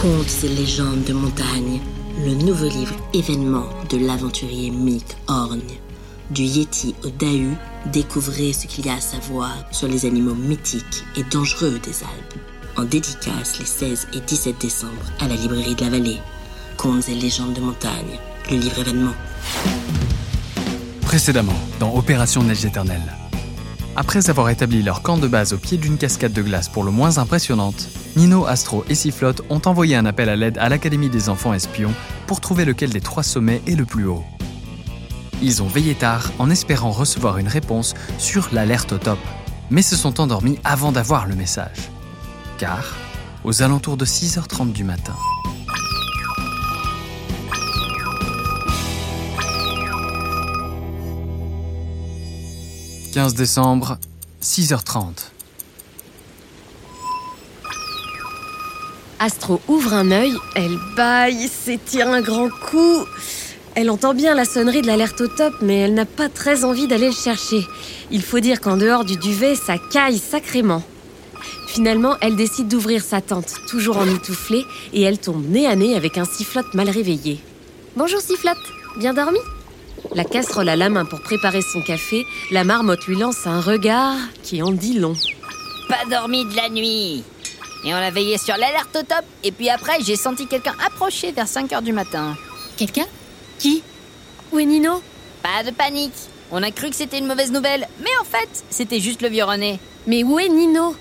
Contes et légendes de montagne, le nouveau livre événement de l'aventurier Mick Horn. Du Yeti au Dahu, découvrez ce qu'il y a à savoir sur les animaux mythiques et dangereux des Alpes. En dédicace les 16 et 17 décembre à la librairie de la Vallée. Contes et légendes de montagne, le livre événement. Précédemment, dans Opération Neige éternelle. Après avoir établi leur camp de base au pied d'une cascade de glace pour le moins impressionnante, Nino, Astro et Sifflotte ont envoyé un appel à l'aide à l'Académie des enfants espions pour trouver lequel des trois sommets est le plus haut. Ils ont veillé tard en espérant recevoir une réponse sur l'alerte au top, mais se sont endormis avant d'avoir le message. Car, aux alentours de 6h30 du matin, 15 décembre, 6h30. Astro ouvre un œil, elle baille, s'étire un grand coup. Elle entend bien la sonnerie de l'alerte au top, mais elle n'a pas très envie d'aller le chercher. Il faut dire qu'en dehors du duvet, ça caille sacrément. Finalement, elle décide d'ouvrir sa tente, toujours en emmitouflée, et elle tombe nez à nez avec un sifflotte mal réveillé. Bonjour sifflotte, bien dormi? La casserole à la main pour préparer son café, la marmotte lui lance un regard qui en dit long. Pas dormi de la nuit Et on a veillé sur l'alerte au top, et puis après j'ai senti quelqu'un approcher vers 5h du matin. Quelqu'un Qui Où est Nino Pas de panique On a cru que c'était une mauvaise nouvelle, mais en fait, c'était juste le vieux René. Mais où est Nino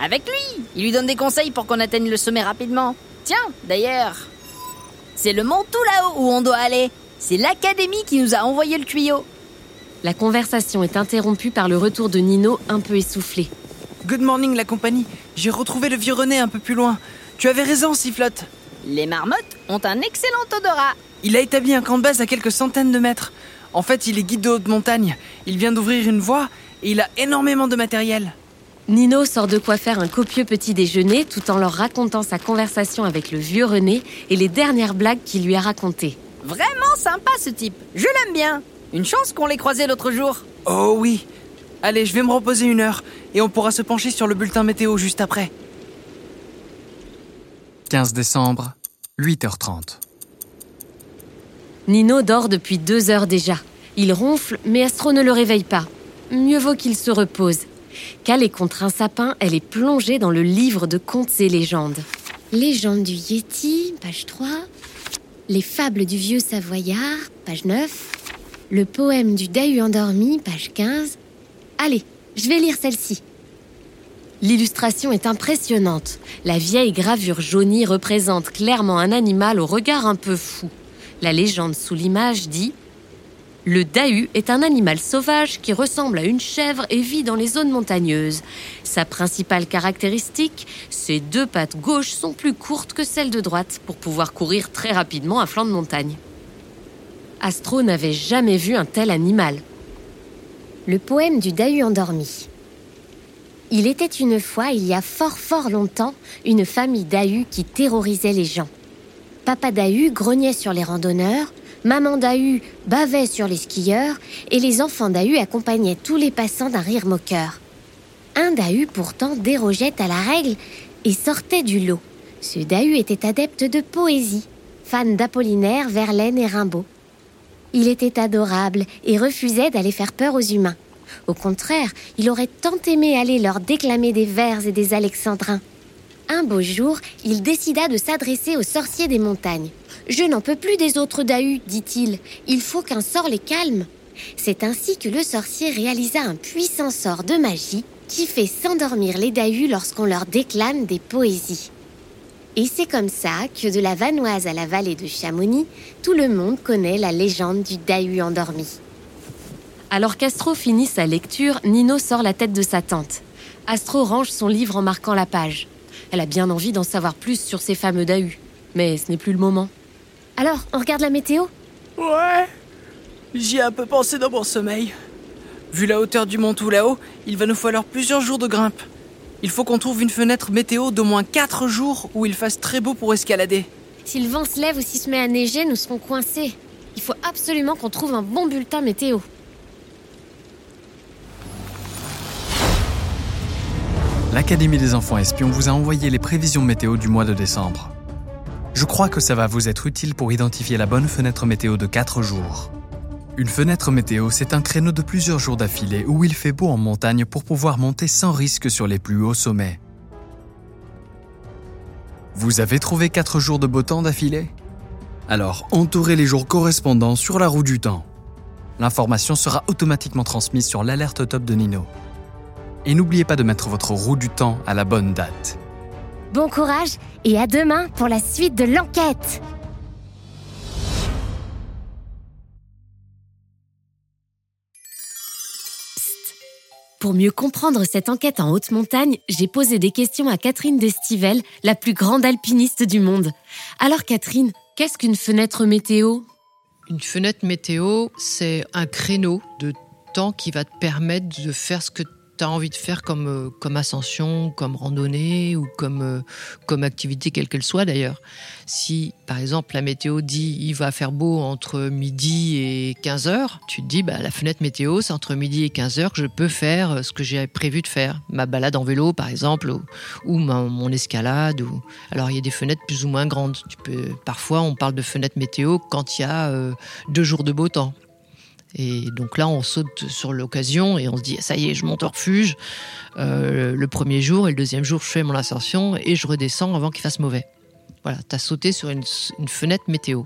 Avec lui Il lui donne des conseils pour qu'on atteigne le sommet rapidement. Tiens, d'ailleurs, c'est le mont tout là-haut où on doit aller. C'est l'académie qui nous a envoyé le tuyau. La conversation est interrompue par le retour de Nino un peu essoufflé. Good morning la compagnie. J'ai retrouvé le vieux René un peu plus loin. Tu avais raison, Sifflotte. Les marmottes ont un excellent odorat. Il a établi un camp de base à quelques centaines de mètres. En fait, il est guide de haute montagne. Il vient d'ouvrir une voie et il a énormément de matériel. Nino sort de quoi faire un copieux petit déjeuner tout en leur racontant sa conversation avec le vieux René et les dernières blagues qu'il lui a racontées. Vraiment sympa ce type. Je l'aime bien. Une chance qu'on l'ait croisé l'autre jour. Oh oui. Allez, je vais me reposer une heure et on pourra se pencher sur le bulletin météo juste après. 15 décembre, 8h30. Nino dort depuis deux heures déjà. Il ronfle, mais Astro ne le réveille pas. Mieux vaut qu'il se repose. Calée contre un sapin, elle est plongée dans le livre de contes et légendes. Légende du Yeti, page 3. Les fables du vieux Savoyard, page 9. Le poème du Dahu endormi, page 15. Allez, je vais lire celle-ci. L'illustration est impressionnante. La vieille gravure jaunie représente clairement un animal au regard un peu fou. La légende sous l'image dit Le dahu est un animal sauvage qui ressemble à une chèvre et vit dans les zones montagneuses. Sa principale caractéristique, ses deux pattes gauches sont plus courtes que celles de droite pour pouvoir courir très rapidement à flanc de montagne. Astro n'avait jamais vu un tel animal. Le poème du dahu endormi. Il était une fois, il y a fort fort longtemps, une famille d'ahus qui terrorisait les gens. Papa Dahu grognait sur les randonneurs, maman Dahu bavait sur les skieurs, et les enfants Dahu accompagnaient tous les passants d'un rire moqueur. Un Dahu pourtant dérogeait à la règle et sortait du lot. Ce Dahu était adepte de poésie, fan d'Apollinaire, Verlaine et Rimbaud. Il était adorable et refusait d'aller faire peur aux humains. Au contraire, il aurait tant aimé aller leur déclamer des vers et des alexandrins. Un beau jour, il décida de s'adresser aux sorciers des montagnes. Je n'en peux plus des autres Dahus, dit-il. Il faut qu'un sort les calme. C'est ainsi que le sorcier réalisa un puissant sort de magie qui fait s'endormir les Dahus lorsqu'on leur déclame des poésies. Et c'est comme ça que de la Vanoise à la vallée de Chamonix, tout le monde connaît la légende du Dahu endormi. Alors qu'Astro finit sa lecture, Nino sort la tête de sa tente. Astro range son livre en marquant la page. Elle a bien envie d'en savoir plus sur ces fameux Dahus, mais ce n'est plus le moment. Alors, on regarde la météo? Ouais. J'y ai un peu pensé dans mon sommeil. Vu la hauteur du mont tout là-haut, il va nous falloir plusieurs jours de grimpe. Il faut qu'on trouve une fenêtre météo d'au moins 4 jours où il fasse très beau pour escalader. Si le vent se lève ou s'il se met à neiger, nous serons coincés. Il faut absolument qu'on trouve un bon bulletin météo. L'Académie des enfants espions vous a envoyé les prévisions météo du mois de décembre. Je crois que ça va vous être utile pour identifier la bonne fenêtre météo de 4 jours. Une fenêtre météo, c'est un créneau de plusieurs jours d'affilée où il fait beau en montagne pour pouvoir monter sans risque sur les plus hauts sommets. Vous avez trouvé 4 jours de beau temps d'affilée? Alors, entourez les jours correspondants sur la roue du temps. L'information sera automatiquement transmise sur l'alerte top de Nino. Et n'oubliez pas de mettre votre roue du temps à la bonne date. Bon courage et à demain pour la suite de l'enquête Pour mieux comprendre cette enquête en haute montagne, j'ai posé des questions à Catherine Destivelle, la plus grande alpiniste du monde. Alors Catherine, qu'est-ce qu'une fenêtre météo? Une fenêtre météo, c'est un créneau de temps qui va te permettre de faire ce que tu as envie de faire comme, euh, comme ascension, comme randonnée ou comme, euh, comme activité quelle qu'elle soit d'ailleurs. Si par exemple la météo dit il va faire beau entre midi et 15 heures, tu te dis bah, la fenêtre météo c'est entre midi et 15 heures que je peux faire euh, ce que j'ai prévu de faire. Ma balade en vélo par exemple ou, mon escalade. Alors il y a des fenêtres plus ou moins grandes. Parfois on parle de fenêtre météo quand il y a deux jours de beau temps. Et donc là, on saute sur l'occasion et on se dit, ça y est, je monte au refuge euh, le premier jour et le deuxième jour, je fais mon ascension et je redescends avant qu'il fasse mauvais. Voilà, tu as sauté sur une, fenêtre météo.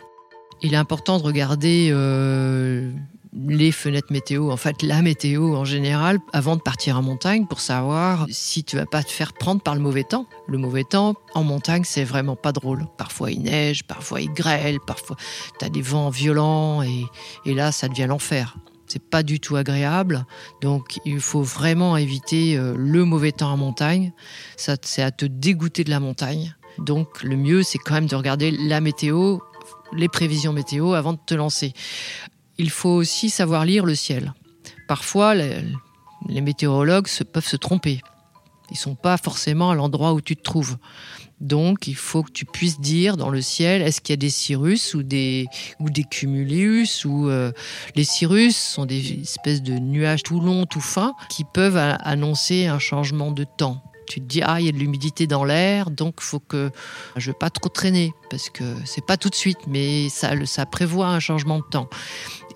Il est important de regarder euh, les fenêtres météo, en fait la météo en général, avant de partir en montagne pour savoir si tu vas pas te faire prendre par le mauvais temps. Le mauvais temps en montagne, c'est vraiment pas drôle. Parfois il neige, parfois il grêle, parfois tu as des vents violents et, là ça devient l'enfer. C'est pas du tout agréable, donc il faut vraiment éviter euh, le mauvais temps en montagne. Ça, c'est à te dégoûter de la montagne. Donc le mieux, c'est quand même de regarder la météo, les prévisions météo avant de te lancer. Il faut aussi savoir lire le ciel. Parfois, les, météorologues peuvent se tromper. Ils sont pas forcément à l'endroit où tu te trouves. Donc, il faut que tu puisses dire dans le ciel, est-ce qu'il y a des cirrus ou des, ou des cumulus ou euh, les cirrus sont des espèces de nuages tout longs, tout fins qui peuvent annoncer un changement de temps. Tu te dis ah il y a de l'humidité dans l'air donc faut que je veux pas trop traîner parce que c'est pas tout de suite mais ça prévoit un changement de temps.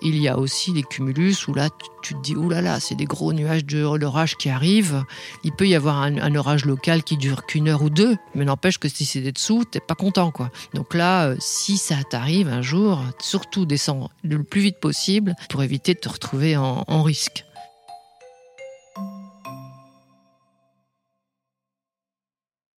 Il y a aussi les cumulus où là tu, te dis oulala là là, c'est des gros nuages d'orage qui arrivent. Il peut y avoir un, orage local qui dure qu'une heure ou deux mais n'empêche que si c'est des dessous t'es pas content quoi. Donc là euh, si ça t'arrive un jour surtout descends le plus vite possible pour éviter de te retrouver en risque.